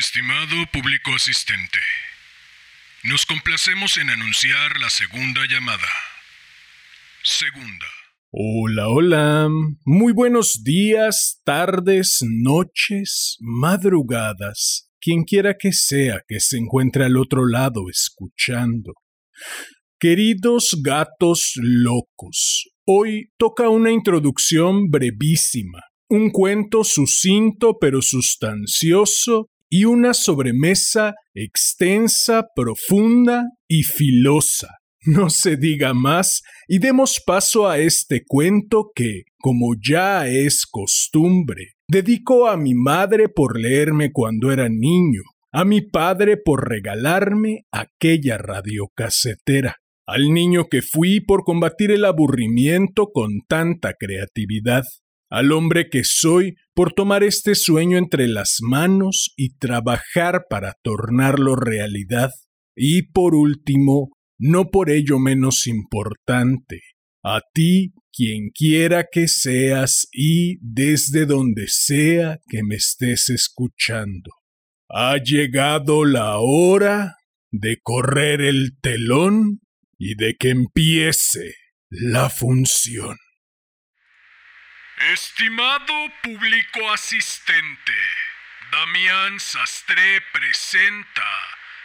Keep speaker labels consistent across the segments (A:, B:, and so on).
A: Estimado público asistente, nos complacemos en anunciar la segunda llamada. Segunda.
B: Hola, hola. Muy buenos días, tardes, noches, madrugadas. Quien quiera que sea que se encuentre al otro lado escuchando. Queridos gatos locos, hoy toca una introducción brevísima, un cuento sucinto pero sustancioso y una sobremesa extensa, profunda y filosa. No se diga más y demos paso a este cuento que, como ya es costumbre, dedico a mi madre por leerme cuando era niño, a mi padre por regalarme aquella radiocasetera, al niño que fui por combatir el aburrimiento con tanta creatividad, al hombre que soy por tomar este sueño entre las manos y trabajar para tornarlo realidad, y por último, no por ello menos importante, a ti, quien quiera que seas y desde donde sea que me estés escuchando. Ha llegado la hora de correr el telón y de que empiece la función.
A: Estimado público asistente, Damián Sastre presenta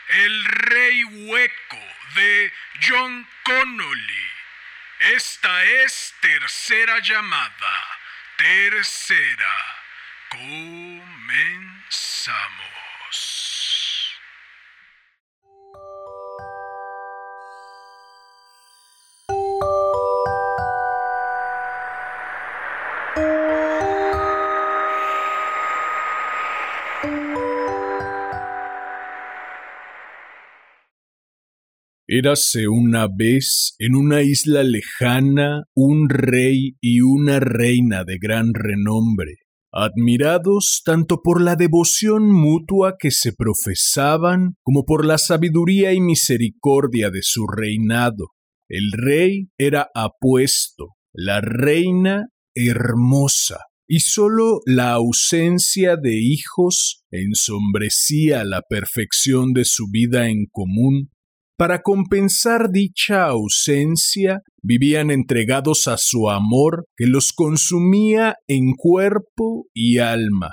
A: El Rey Hueco de John Connolly. Esta es tercera llamada. Tercera. Comenzamos.
B: Érase una vez en una isla lejana un rey y una reina de gran renombre, admirados tanto por la devoción mutua que se profesaban como por la sabiduría y misericordia de su reinado. El rey era apuesto, la reina hermosa, y sólo la ausencia de hijos ensombrecía la perfección de su vida en común para compensar dicha ausencia, vivían entregados a su amor que los consumía en cuerpo y alma.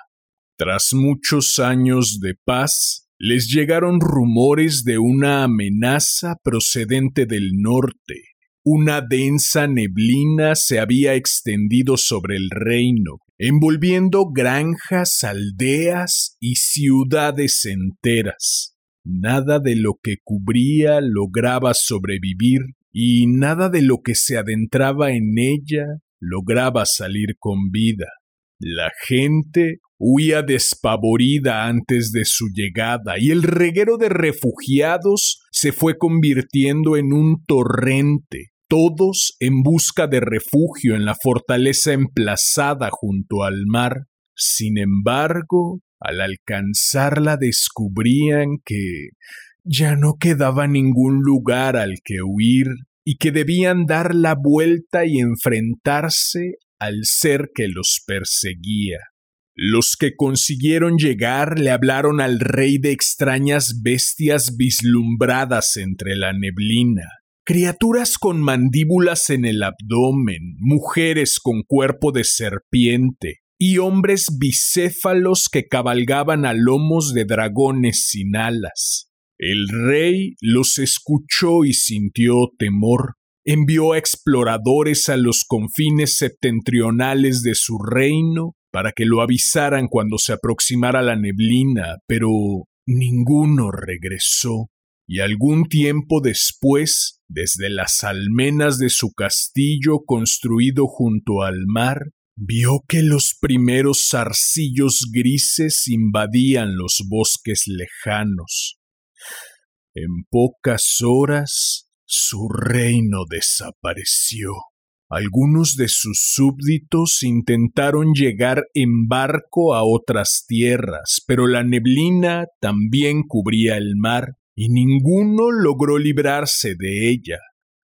B: Tras muchos años de paz, les llegaron rumores de una amenaza procedente del norte. Una densa neblina se había extendido sobre el reino, envolviendo granjas, aldeas y ciudades enteras. Nada de lo que cubría lograba sobrevivir y nada de lo que se adentraba en ella lograba salir con vida. La gente huía despavorida antes de su llegada y el reguero de refugiados se fue convirtiendo en un torrente, todos en busca de refugio en la fortaleza emplazada junto al mar. Sin embargo, al alcanzarla descubrían que ya no quedaba ningún lugar al que huir y que debían dar la vuelta y enfrentarse al ser que los perseguía. Los que consiguieron llegar le hablaron al rey de extrañas bestias vislumbradas entre la neblina, criaturas con mandíbulas en el abdomen, mujeres con cuerpo de serpiente, y hombres bicéfalos que cabalgaban a lomos de dragones sin alas. El rey los escuchó y sintió temor. Envió exploradores a los confines septentrionales de su reino para que lo avisaran cuando se aproximara la neblina, pero ninguno regresó. Y algún tiempo después, desde las almenas de su castillo construido junto al mar, vio que los primeros zarcillos grises invadían los bosques lejanos. En pocas horas su reino desapareció. Algunos de sus súbditos intentaron llegar en barco a otras tierras, pero la neblina también cubría el mar y ninguno logró librarse de ella.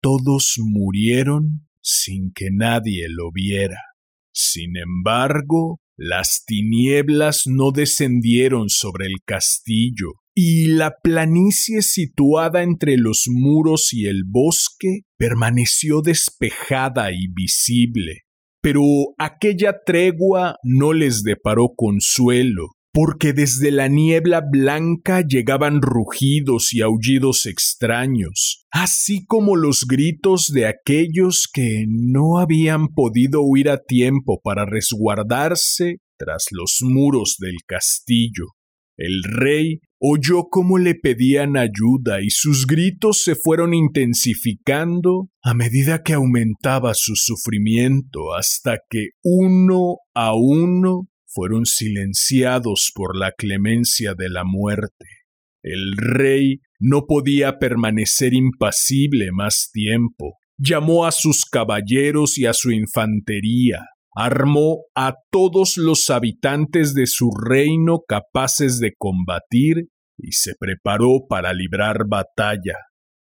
B: Todos murieron sin que nadie lo viera. Sin embargo, las tinieblas no descendieron sobre el castillo, y la planicie situada entre los muros y el bosque permaneció despejada y visible. Pero aquella tregua no les deparó consuelo, porque desde la niebla blanca llegaban rugidos y aullidos extraños, así como los gritos de aquellos que no habían podido huir a tiempo para resguardarse tras los muros del castillo. El rey oyó cómo le pedían ayuda y sus gritos se fueron intensificando a medida que aumentaba su sufrimiento hasta que uno a uno fueron silenciados por la clemencia de la muerte. El rey no podía permanecer impasible más tiempo. Llamó a sus caballeros y a su infantería, armó a todos los habitantes de su reino capaces de combatir y se preparó para librar batalla.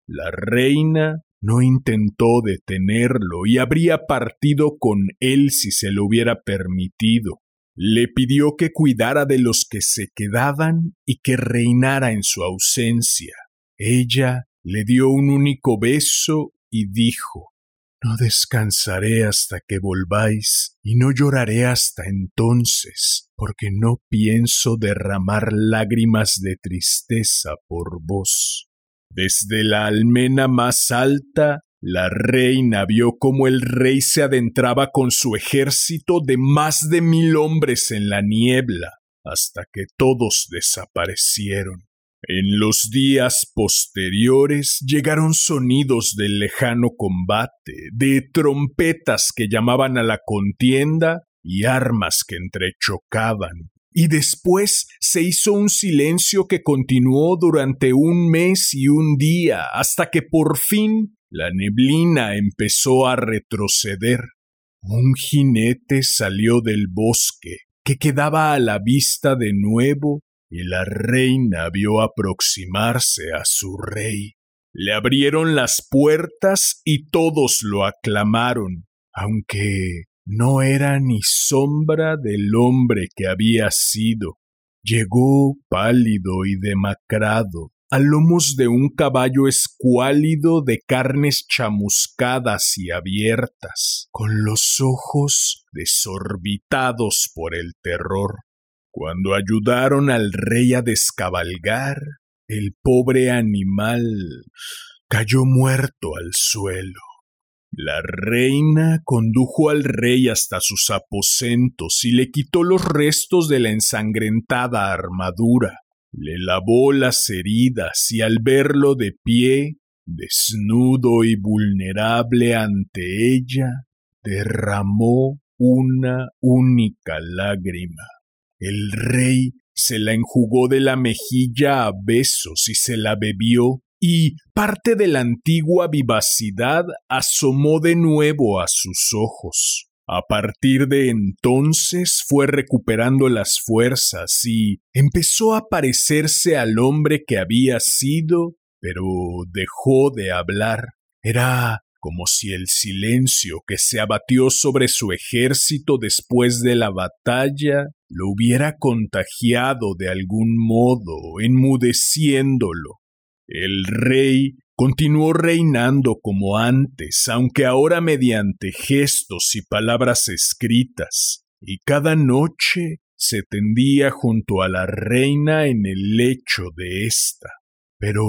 B: La reina no intentó detenerlo y habría partido con él si se lo hubiera permitido. Le pidió que cuidara de los que se quedaban y que reinara en su ausencia. Ella le dio un único beso y dijo No descansaré hasta que volváis y no lloraré hasta entonces, porque no pienso derramar lágrimas de tristeza por vos. Desde la almena más alta la reina vio cómo el rey se adentraba con su ejército de más de mil hombres en la niebla, hasta que todos desaparecieron. En los días posteriores llegaron sonidos del lejano combate, de trompetas que llamaban a la contienda y armas que entrechocaban. Y después se hizo un silencio que continuó durante un mes y un día, hasta que por fin la neblina empezó a retroceder. Un jinete salió del bosque, que quedaba a la vista de nuevo, y la reina vio aproximarse a su rey. Le abrieron las puertas y todos lo aclamaron, aunque no era ni sombra del hombre que había sido. Llegó pálido y demacrado, a lomos de un caballo escuálido de carnes chamuscadas y abiertas, con los ojos desorbitados por el terror. Cuando ayudaron al rey a descabalgar, el pobre animal cayó muerto al suelo. La reina condujo al rey hasta sus aposentos y le quitó los restos de la ensangrentada armadura. Le lavó las heridas y al verlo de pie, desnudo y vulnerable ante ella, derramó una única lágrima. El rey se la enjugó de la mejilla a besos y se la bebió, y parte de la antigua vivacidad asomó de nuevo a sus ojos. A partir de entonces fue recuperando las fuerzas y empezó a parecerse al hombre que había sido, pero dejó de hablar. Era como si el silencio que se abatió sobre su ejército después de la batalla lo hubiera contagiado de algún modo, enmudeciéndolo. El rey continuó reinando como antes, aunque ahora mediante gestos y palabras escritas, y cada noche se tendía junto a la reina en el lecho de ésta. Pero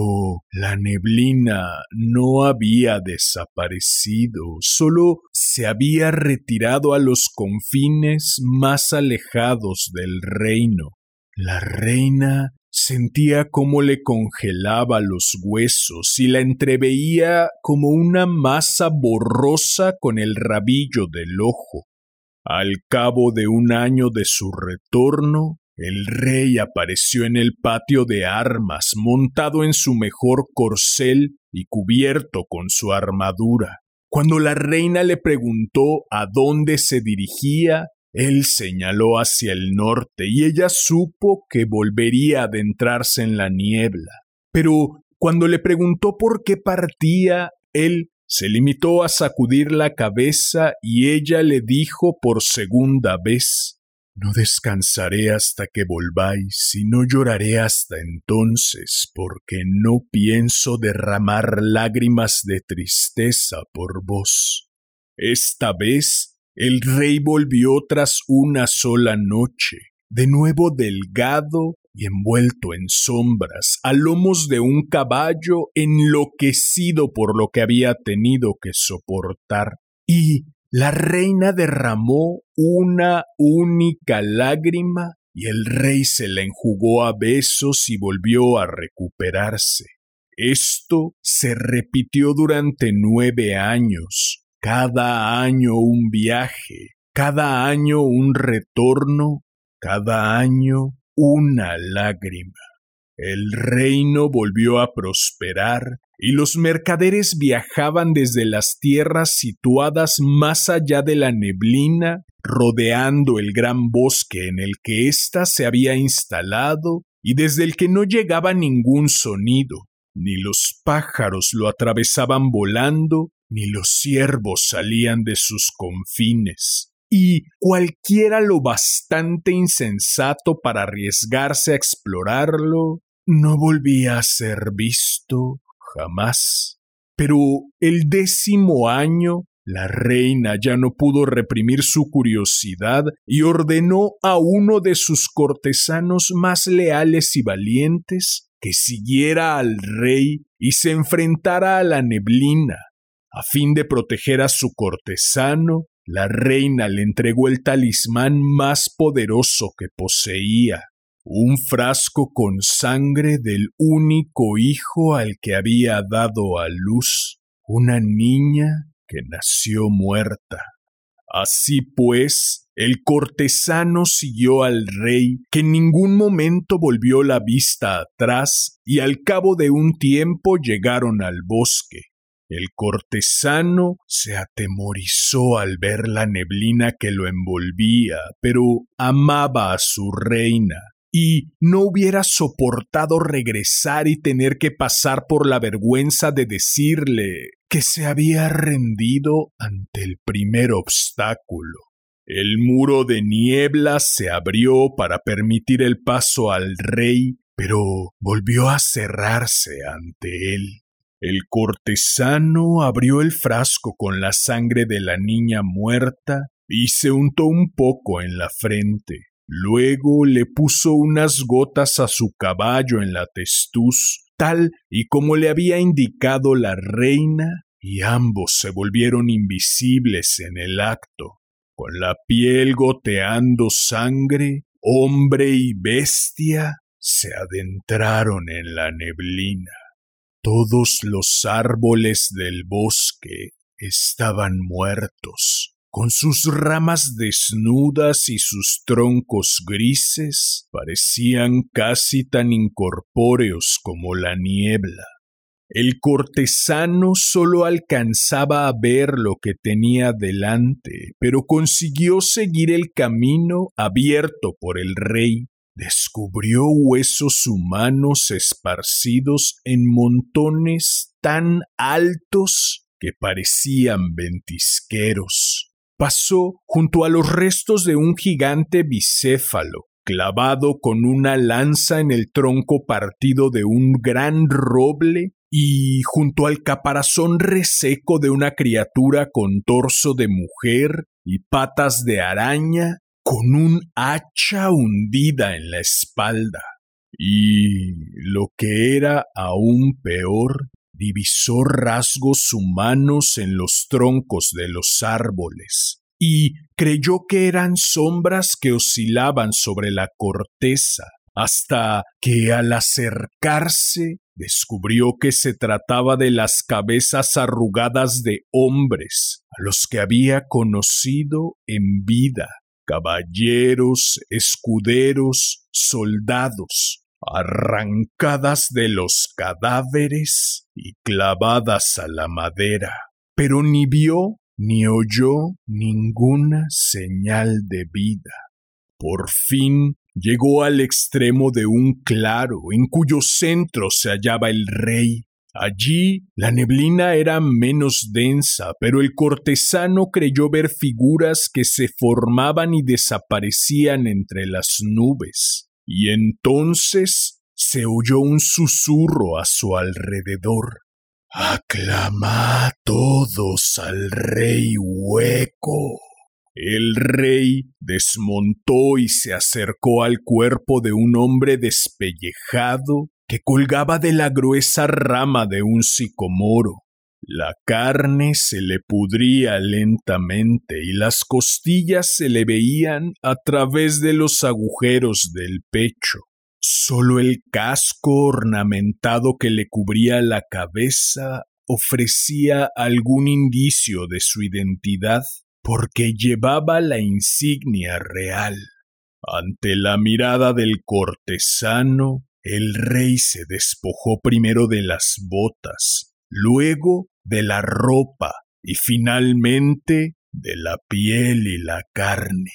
B: la neblina no había desaparecido, solo se había retirado a los confines más alejados del reino. La reina Sentía cómo le congelaba los huesos y la entreveía como una masa borrosa con el rabillo del ojo. Al cabo de un año de su retorno, el rey apareció en el patio de armas, montado en su mejor corcel y cubierto con su armadura. Cuando la reina le preguntó a dónde se dirigía, él señaló hacia el norte y ella supo que volvería a adentrarse en la niebla. Pero cuando le preguntó por qué partía, él se limitó a sacudir la cabeza y ella le dijo por segunda vez No descansaré hasta que volváis y no lloraré hasta entonces, porque no pienso derramar lágrimas de tristeza por vos. Esta vez el rey volvió tras una sola noche, de nuevo delgado y envuelto en sombras, a lomos de un caballo enloquecido por lo que había tenido que soportar, y la reina derramó una única lágrima y el rey se la enjugó a besos y volvió a recuperarse. Esto se repitió durante nueve años, cada año un viaje, cada año un retorno, cada año una lágrima. El reino volvió a prosperar y los mercaderes viajaban desde las tierras situadas más allá de la neblina, rodeando el gran bosque en el que ésta se había instalado y desde el que no llegaba ningún sonido, ni los pájaros lo atravesaban volando, ni los ciervos salían de sus confines y cualquiera lo bastante insensato para arriesgarse a explorarlo no volvía a ser visto jamás. Pero el décimo año la reina ya no pudo reprimir su curiosidad y ordenó a uno de sus cortesanos más leales y valientes que siguiera al rey y se enfrentara a la neblina, a fin de proteger a su cortesano la reina le entregó el talismán más poderoso que poseía, un frasco con sangre del único hijo al que había dado a luz, una niña que nació muerta. Así pues, el cortesano siguió al rey, que en ningún momento volvió la vista atrás, y al cabo de un tiempo llegaron al bosque. El cortesano se atemorizó al ver la neblina que lo envolvía, pero amaba a su reina, y no hubiera soportado regresar y tener que pasar por la vergüenza de decirle que se había rendido ante el primer obstáculo. El muro de niebla se abrió para permitir el paso al rey, pero volvió a cerrarse ante él. El cortesano abrió el frasco con la sangre de la niña muerta y se untó un poco en la frente. Luego le puso unas gotas a su caballo en la testuz, tal y como le había indicado la reina, y ambos se volvieron invisibles en el acto. Con la piel goteando sangre, hombre y bestia se adentraron en la neblina. Todos los árboles del bosque estaban muertos, con sus ramas desnudas y sus troncos grises parecían casi tan incorpóreos como la niebla. El cortesano solo alcanzaba a ver lo que tenía delante, pero consiguió seguir el camino abierto por el rey descubrió huesos humanos esparcidos en montones tan altos que parecían ventisqueros. Pasó junto a los restos de un gigante bicéfalo, clavado con una lanza en el tronco partido de un gran roble y junto al caparazón reseco de una criatura con torso de mujer y patas de araña con un hacha hundida en la espalda. Y lo que era aún peor, divisó rasgos humanos en los troncos de los árboles, y creyó que eran sombras que oscilaban sobre la corteza, hasta que al acercarse descubrió que se trataba de las cabezas arrugadas de hombres a los que había conocido en vida caballeros, escuderos, soldados, arrancadas de los cadáveres y clavadas a la madera, pero ni vio ni oyó ninguna señal de vida. Por fin llegó al extremo de un claro en cuyo centro se hallaba el rey, Allí la neblina era menos densa, pero el cortesano creyó ver figuras que se formaban y desaparecían entre las nubes. Y entonces se oyó un susurro a su alrededor. Aclama todos al rey hueco. El rey desmontó y se acercó al cuerpo de un hombre despellejado que colgaba de la gruesa rama de un sicomoro. La carne se le pudría lentamente y las costillas se le veían a través de los agujeros del pecho. Solo el casco ornamentado que le cubría la cabeza ofrecía algún indicio de su identidad porque llevaba la insignia real. Ante la mirada del cortesano, el rey se despojó primero de las botas, luego de la ropa y finalmente de la piel y la carne.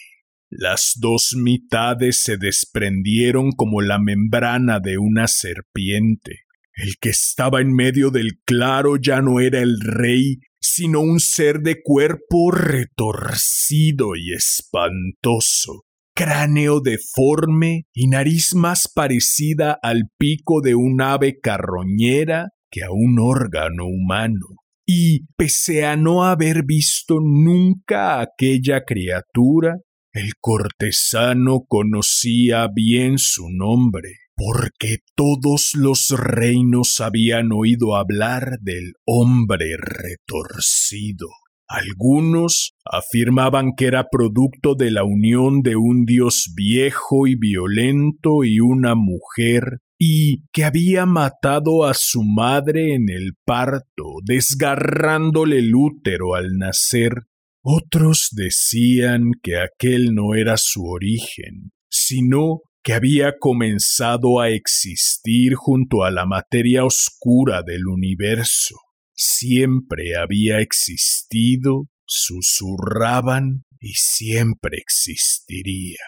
B: Las dos mitades se desprendieron como la membrana de una serpiente. El que estaba en medio del claro ya no era el rey, sino un ser de cuerpo retorcido y espantoso, cráneo deforme y nariz más parecida al pico de un ave carroñera que a un órgano humano. Y, pese a no haber visto nunca aquella criatura, el cortesano conocía bien su nombre porque todos los reinos habían oído hablar del hombre retorcido. Algunos afirmaban que era producto de la unión de un dios viejo y violento y una mujer, y que había matado a su madre en el parto, desgarrándole el útero al nacer. Otros decían que aquel no era su origen, sino que había comenzado a existir junto a la materia oscura del universo. Siempre había existido, susurraban y siempre existiría.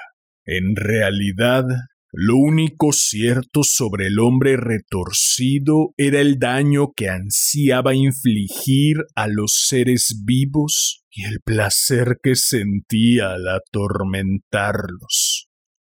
B: En realidad, lo único cierto sobre el hombre retorcido era el daño que ansiaba infligir a los seres vivos y el placer que sentía al atormentarlos.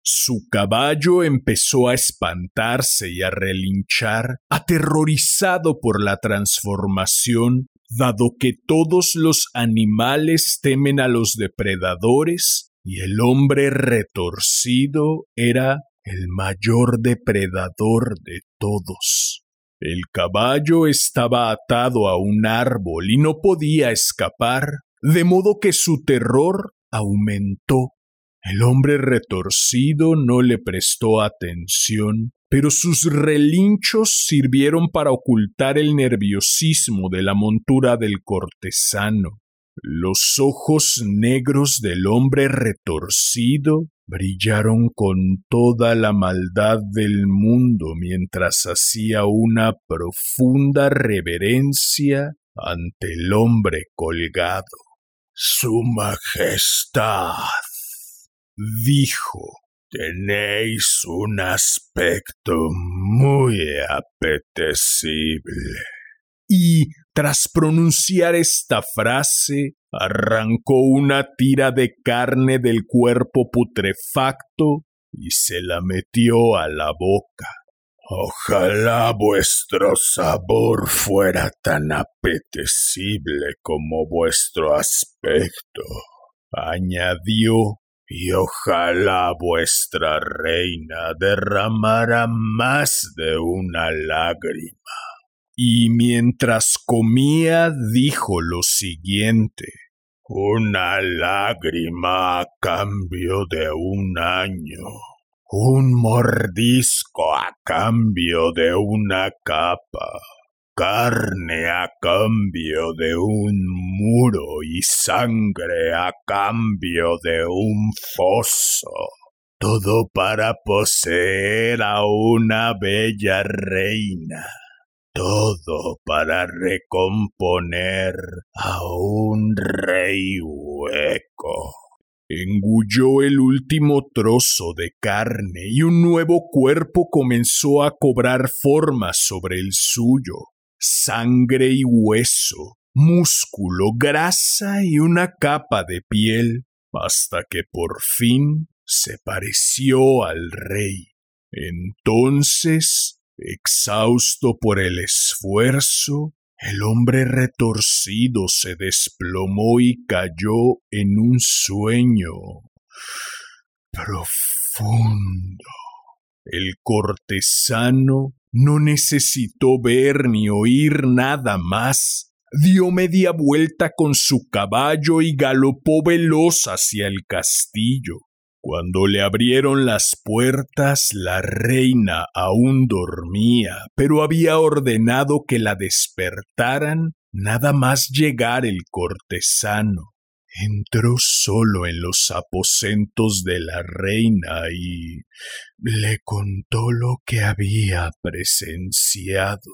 B: Su caballo empezó a espantarse y a relinchar, aterrorizado por la transformación, dado que todos los animales temen a los depredadores, y el hombre retorcido era el mayor depredador de todos. El caballo estaba atado a un árbol y no podía escapar, de modo que su terror aumentó el hombre retorcido no le prestó atención, pero sus relinchos sirvieron para ocultar el nerviosismo de la montura del cortesano. Los ojos negros del hombre retorcido brillaron con toda la maldad del mundo mientras hacía una profunda reverencia ante el hombre colgado. Su Majestad dijo, tenéis un aspecto muy apetecible. Y, tras pronunciar esta frase, arrancó una tira de carne del cuerpo putrefacto y se la metió a la boca. Ojalá vuestro sabor fuera tan apetecible como vuestro aspecto, añadió y ojalá vuestra reina derramara más de una lágrima. Y mientras comía dijo lo siguiente Una lágrima a cambio de un año, un mordisco a cambio de una capa, carne a cambio de un muro y sangre a cambio de un foso. Todo para poseer a una bella reina. Todo para recomponer a un rey hueco. Engulló el último trozo de carne y un nuevo cuerpo comenzó a cobrar forma sobre el suyo sangre y hueso, músculo, grasa y una capa de piel, hasta que por fin se pareció al rey. Entonces, exhausto por el esfuerzo, el hombre retorcido se desplomó y cayó en un sueño profundo. El cortesano no necesitó ver ni oír nada más. Dio media vuelta con su caballo y galopó veloz hacia el castillo. Cuando le abrieron las puertas, la reina aún dormía, pero había ordenado que la despertaran nada más llegar el cortesano. Entró solo en los aposentos de la reina y le contó lo que había presenciado.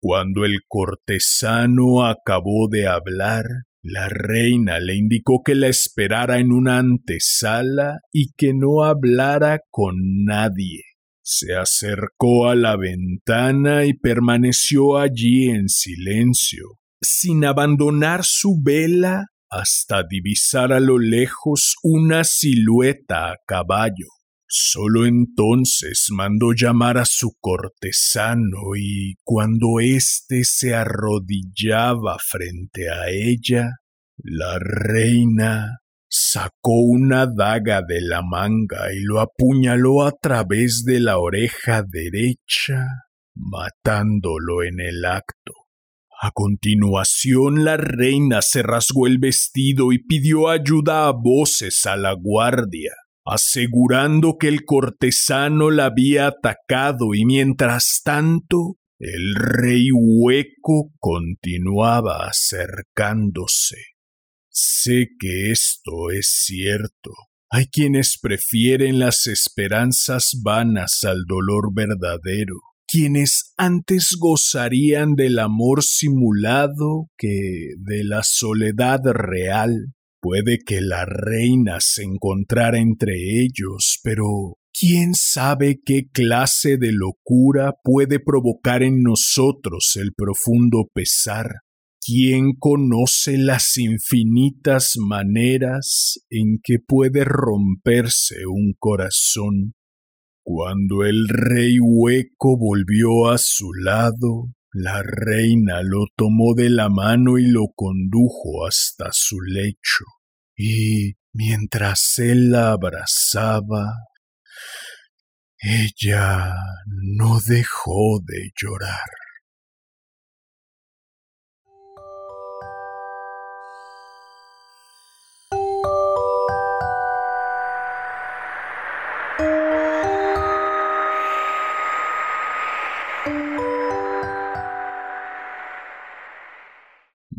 B: Cuando el cortesano acabó de hablar, la reina le indicó que la esperara en una antesala y que no hablara con nadie. Se acercó a la ventana y permaneció allí en silencio, sin abandonar su vela hasta divisar a lo lejos una silueta a caballo. Solo entonces mandó llamar a su cortesano y cuando éste se arrodillaba frente a ella, la reina sacó una daga de la manga y lo apuñaló a través de la oreja derecha, matándolo en el acto. A continuación la reina se rasgó el vestido y pidió ayuda a voces a la guardia, asegurando que el cortesano la había atacado y mientras tanto el rey hueco continuaba acercándose. Sé que esto es cierto. Hay quienes prefieren las esperanzas vanas al dolor verdadero quienes antes gozarían del amor simulado que de la soledad real. Puede que la reina se encontrara entre ellos, pero ¿quién sabe qué clase de locura puede provocar en nosotros el profundo pesar? ¿Quién conoce las infinitas maneras en que puede romperse un corazón? Cuando el rey hueco volvió a su lado, la reina lo tomó de la mano y lo condujo hasta su lecho, y mientras él la abrazaba, ella no dejó de llorar.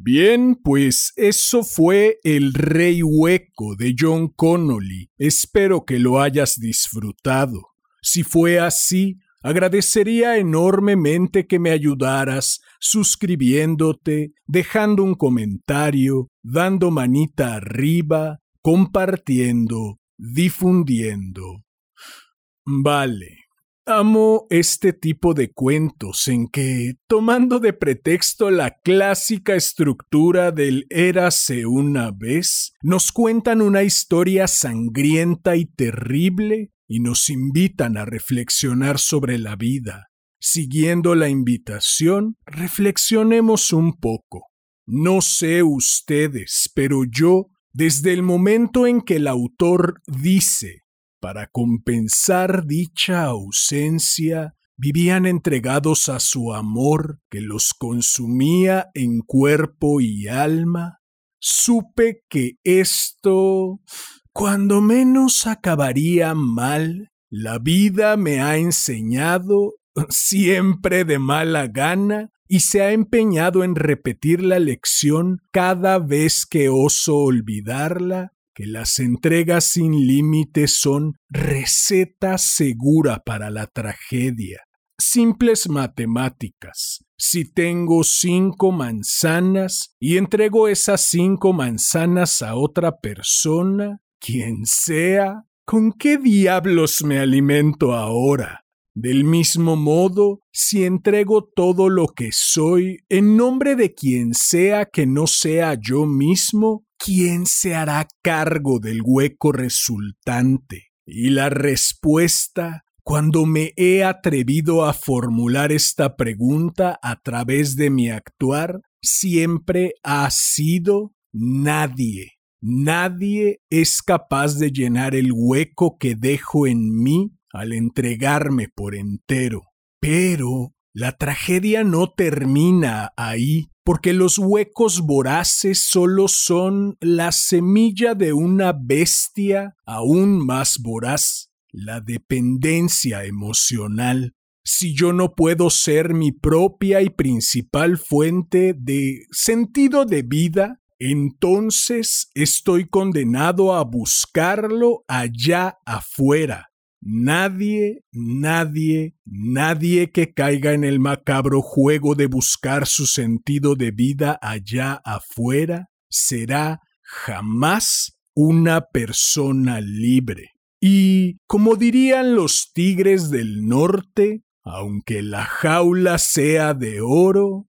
B: Bien, pues eso fue El Rey Hueco de John Connolly. Espero que lo hayas disfrutado. Si fue así, agradecería enormemente que me ayudaras suscribiéndote, dejando un comentario, dando manita arriba, compartiendo, difundiendo. Vale. Amo este tipo de cuentos en que, tomando de pretexto la clásica estructura del érase una vez, nos cuentan una historia sangrienta y terrible y nos invitan a reflexionar sobre la vida. Siguiendo la invitación, reflexionemos un poco. No sé ustedes, pero yo, desde el momento en que el autor dice para compensar dicha ausencia, vivían entregados a su amor que los consumía en cuerpo y alma, supe que esto, cuando menos acabaría mal, la vida me ha enseñado, siempre de mala gana, y se ha empeñado en repetir la lección cada vez que oso olvidarla que las entregas sin límites son receta segura para la tragedia. Simples matemáticas. Si tengo cinco manzanas y entrego esas cinco manzanas a otra persona, quien sea, ¿con qué diablos me alimento ahora? Del mismo modo, si entrego todo lo que soy en nombre de quien sea que no sea yo mismo, ¿quién se hará cargo del hueco resultante? Y la respuesta, cuando me he atrevido a formular esta pregunta a través de mi actuar, siempre ha sido nadie. Nadie es capaz de llenar el hueco que dejo en mí al entregarme por entero. Pero la tragedia no termina ahí, porque los huecos voraces solo son la semilla de una bestia aún más voraz, la dependencia emocional. Si yo no puedo ser mi propia y principal fuente de sentido de vida, entonces estoy condenado a buscarlo allá afuera, Nadie, nadie, nadie que caiga en el macabro juego de buscar su sentido de vida allá afuera será jamás una persona libre. Y, como dirían los tigres del norte, aunque la jaula sea de oro,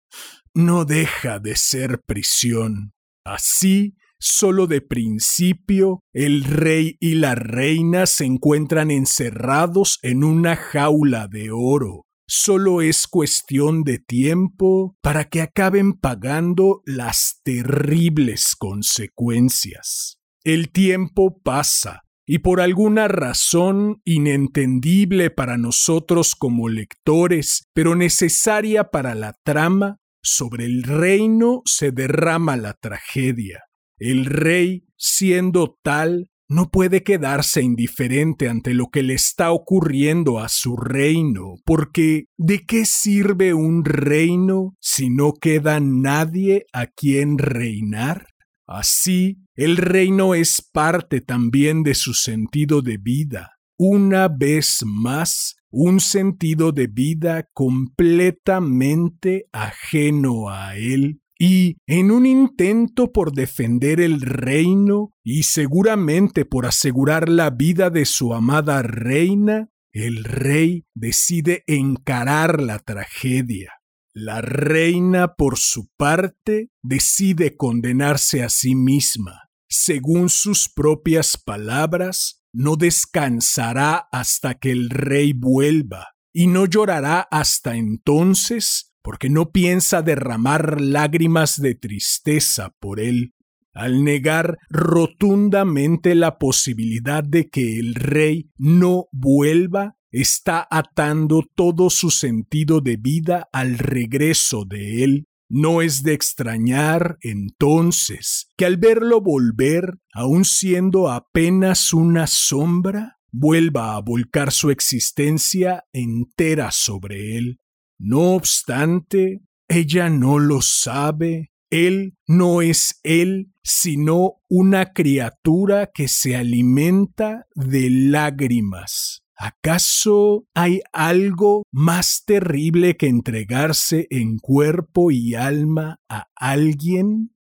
B: no deja de ser prisión. Así Solo de principio, el rey y la reina se encuentran encerrados en una jaula de oro. Solo es cuestión de tiempo para que acaben pagando las terribles consecuencias. El tiempo pasa, y por alguna razón inentendible para nosotros como lectores, pero necesaria para la trama, sobre el reino se derrama la tragedia. El rey, siendo tal, no puede quedarse indiferente ante lo que le está ocurriendo a su reino, porque ¿de qué sirve un reino si no queda nadie a quien reinar? Así, el reino es parte también de su sentido de vida, una vez más, un sentido de vida completamente ajeno a él y en un intento por defender el reino y seguramente por asegurar la vida de su amada reina, el rey decide encarar la tragedia. La reina, por su parte, decide condenarse a sí misma. Según sus propias palabras, no descansará hasta que el rey vuelva, y no llorará hasta entonces porque no piensa derramar lágrimas de tristeza por él, al negar rotundamente la posibilidad de que el rey no vuelva, está atando todo su sentido de vida al regreso de él. No es de extrañar, entonces, que al verlo volver, aun siendo apenas una sombra, vuelva a volcar su existencia entera sobre él. No obstante, ella no lo sabe. Él no es él, sino una criatura que se alimenta de lágrimas. ¿Acaso hay algo más terrible que entregarse en cuerpo y alma a alguien?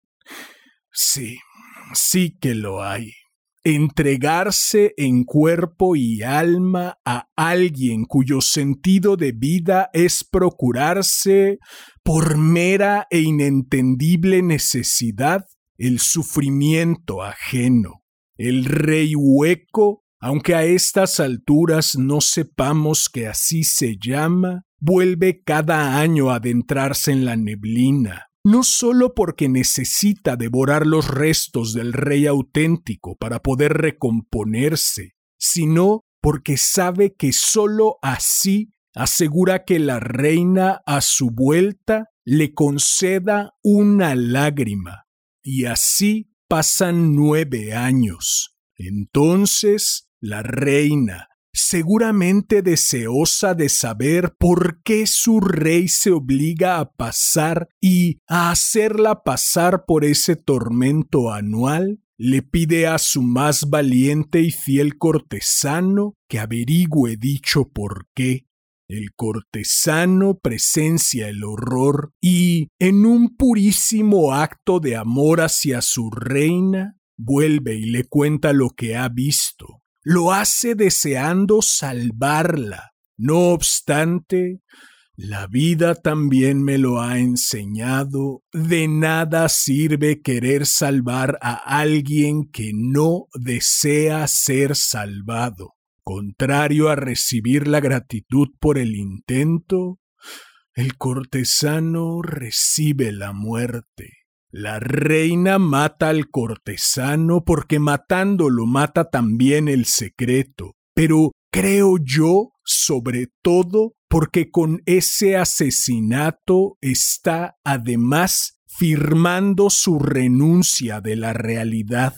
B: Sí, sí que lo hay entregarse en cuerpo y alma a alguien cuyo sentido de vida es procurarse por mera e inentendible necesidad el sufrimiento ajeno. El rey hueco, aunque a estas alturas no sepamos que así se llama, vuelve cada año a adentrarse en la neblina, no solo porque necesita devorar los restos del rey auténtico para poder recomponerse, sino porque sabe que sólo así asegura que la reina a su vuelta le conceda una lágrima. Y así pasan nueve años. Entonces la reina, seguramente deseosa de saber por qué su rey se obliga a pasar y a hacerla pasar por ese tormento anual, le pide a su más valiente y fiel cortesano que averigüe dicho por qué. El cortesano presencia el horror y, en un purísimo acto de amor hacia su reina, vuelve y le cuenta lo que ha visto lo hace deseando salvarla, No obstante, la vida también me lo ha enseñado. De nada sirve querer salvar a alguien que no desea ser salvado. Contrario a recibir la gratitud por el intento, el cortesano recibe la muerte. La reina mata al cortesano porque matándolo mata también el secreto. Pero creo yo, sobre todo, porque con ese asesinato está además firmando su renuncia de la realidad.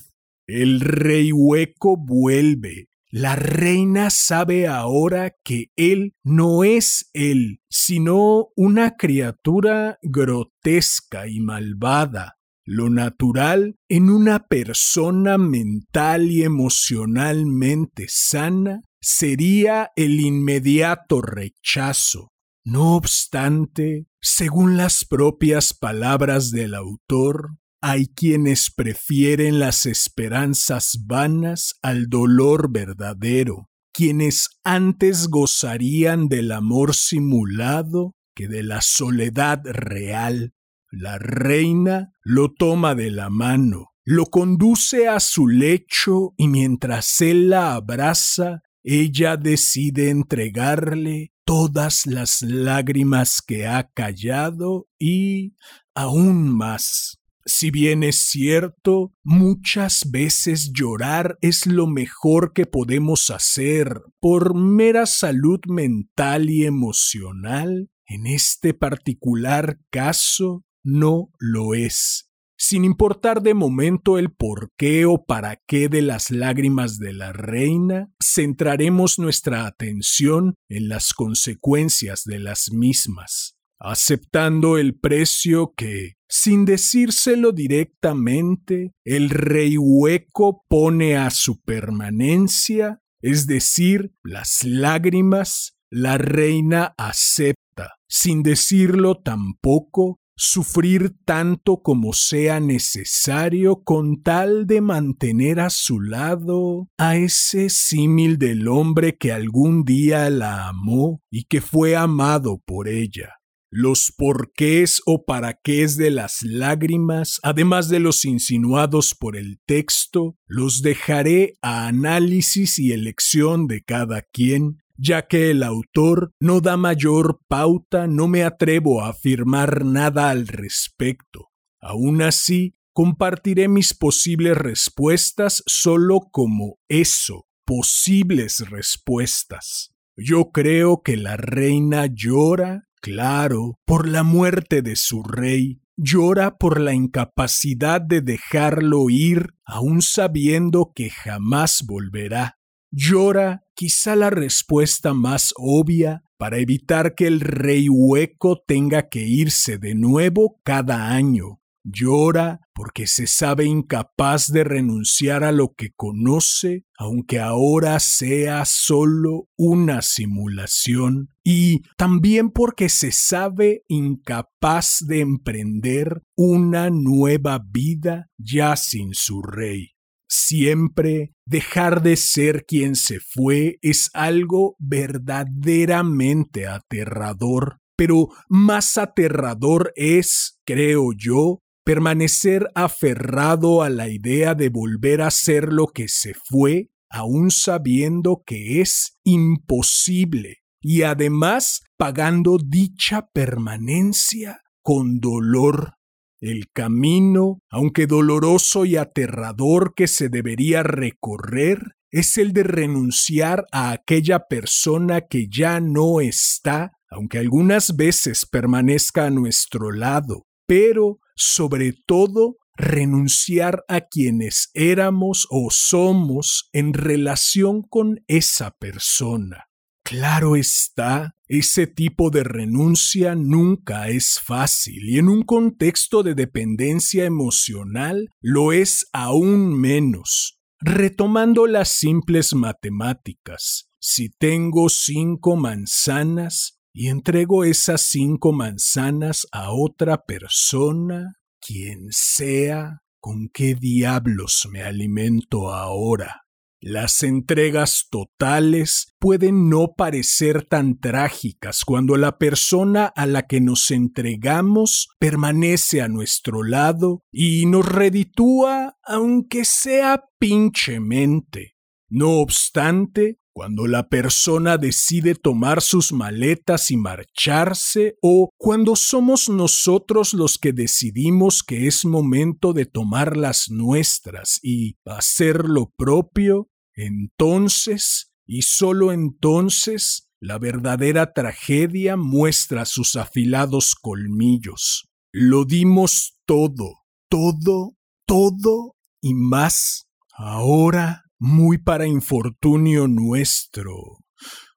B: El rey hueco vuelve. La reina sabe ahora que él no es él, sino una criatura grotesca y malvada, lo natural en una persona mental y emocionalmente sana sería el inmediato rechazo. No obstante, según las propias palabras del autor, hay quienes prefieren las esperanzas vanas al dolor verdadero, quienes antes gozarían del amor simulado que de la soledad real. La reina lo toma de la mano, lo conduce a su lecho y mientras él la abraza, ella decide entregarle todas las lágrimas que ha callado y aún más. Si bien es cierto, muchas veces llorar es lo mejor que podemos hacer por mera salud mental y emocional, en este particular caso no lo es. Sin importar de momento el por qué o para qué de las lágrimas de la reina, centraremos nuestra atención en las consecuencias de las mismas, aceptando el precio que, sin decírselo directamente, el rey hueco pone a su permanencia, es decir, las lágrimas, la reina acepta, sin decirlo tampoco, sufrir tanto como sea necesario con tal de mantener a su lado a ese símil del hombre que algún día la amó y que fue amado por ella. Los porqués o para qué de las lágrimas, además de los insinuados por el texto, los dejaré a análisis y elección de cada quien, ya que el autor no da mayor pauta, no me atrevo a afirmar nada al respecto. Aún así, compartiré mis posibles respuestas solo como eso, posibles respuestas. Yo creo que la reina llora, claro, por la muerte de su rey, llora por la incapacidad de dejarlo ir, aun sabiendo que jamás volverá. Llora quizá la respuesta más obvia para evitar que el rey hueco tenga que irse de nuevo cada año. Llora porque se sabe incapaz de renunciar a lo que conoce, aunque ahora sea solo una simulación, y también porque se sabe incapaz de emprender una nueva vida ya sin su rey. Siempre dejar de ser quien se fue es algo verdaderamente aterrador, pero más aterrador es, creo yo, permanecer aferrado a la idea de volver a ser lo que se fue, aun sabiendo que es imposible, y además pagando dicha permanencia con dolor. El camino, aunque doloroso y aterrador que se debería recorrer, es el de renunciar a aquella persona que ya no está, aunque algunas veces permanezca a nuestro lado, pero sobre todo renunciar a quienes éramos o somos en relación con esa persona. Claro está, ese tipo de renuncia nunca es fácil y en un contexto de dependencia emocional lo es aún menos. Retomando las simples matemáticas, si tengo cinco manzanas y entrego esas cinco manzanas a otra persona, quien sea, ¿con qué diablos me alimento ahora? Las entregas totales pueden no parecer tan trágicas cuando la persona a la que nos entregamos permanece a nuestro lado y nos reditúa aunque sea pinchemente. No obstante, cuando la persona decide tomar sus maletas y marcharse, o cuando somos nosotros los que decidimos que es momento de tomar las nuestras y hacer lo propio, entonces, y solo entonces, la verdadera tragedia muestra sus afilados colmillos. Lo dimos todo, todo, todo y más. Ahora muy para infortunio nuestro,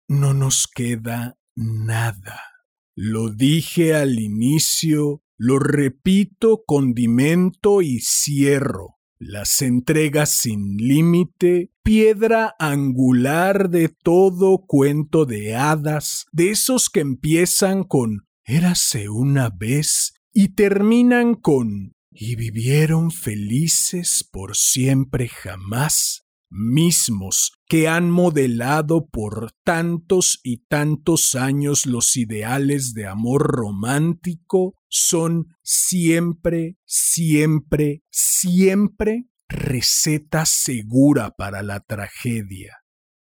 B: no nos queda nada. Lo dije al inicio, lo repito, condimento y cierro. Las entregas sin límite, piedra angular de todo cuento de hadas, de esos que empiezan con érase una vez y terminan con y vivieron felices por siempre jamás mismos que han modelado por tantos y tantos años los ideales de amor romántico son siempre, siempre, siempre receta segura para la tragedia.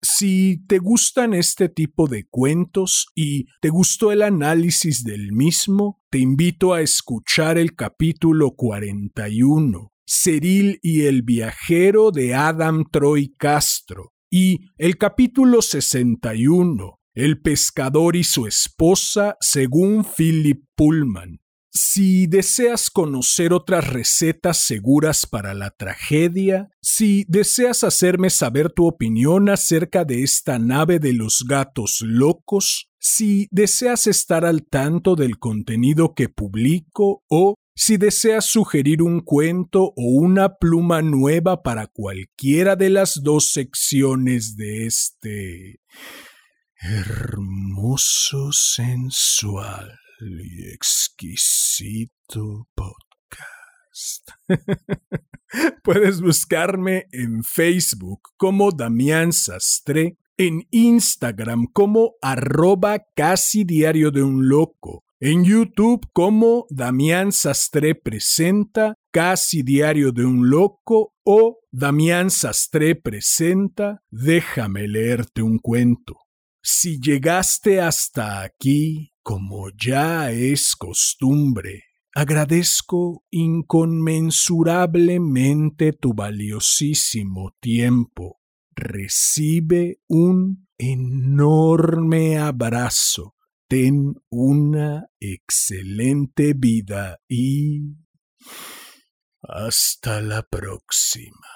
B: Si te gustan este tipo de cuentos y te gustó el análisis del mismo, te invito a escuchar el capítulo 41 Ceril y el viajero de Adam Troy Castro y el capítulo 61, El pescador y su esposa según Philip Pullman. Si deseas conocer otras recetas seguras para la tragedia, si deseas hacerme saber tu opinión acerca de esta nave de los gatos locos, si deseas estar al tanto del contenido que publico o si deseas sugerir un cuento o una pluma nueva para cualquiera de las dos secciones de este hermoso, sensual y exquisito podcast. Puedes buscarme en Facebook como Damián Sastre, en Instagram como arroba casi diario de un loco en YouTube como Damián Sastre presenta Casi Diario de un Loco o Damián Sastre presenta Déjame leerte un cuento. Si llegaste hasta aquí, como ya es costumbre, agradezco inconmensurablemente tu valiosísimo tiempo. Recibe un enorme abrazo ten una excelente vida y hasta la próxima.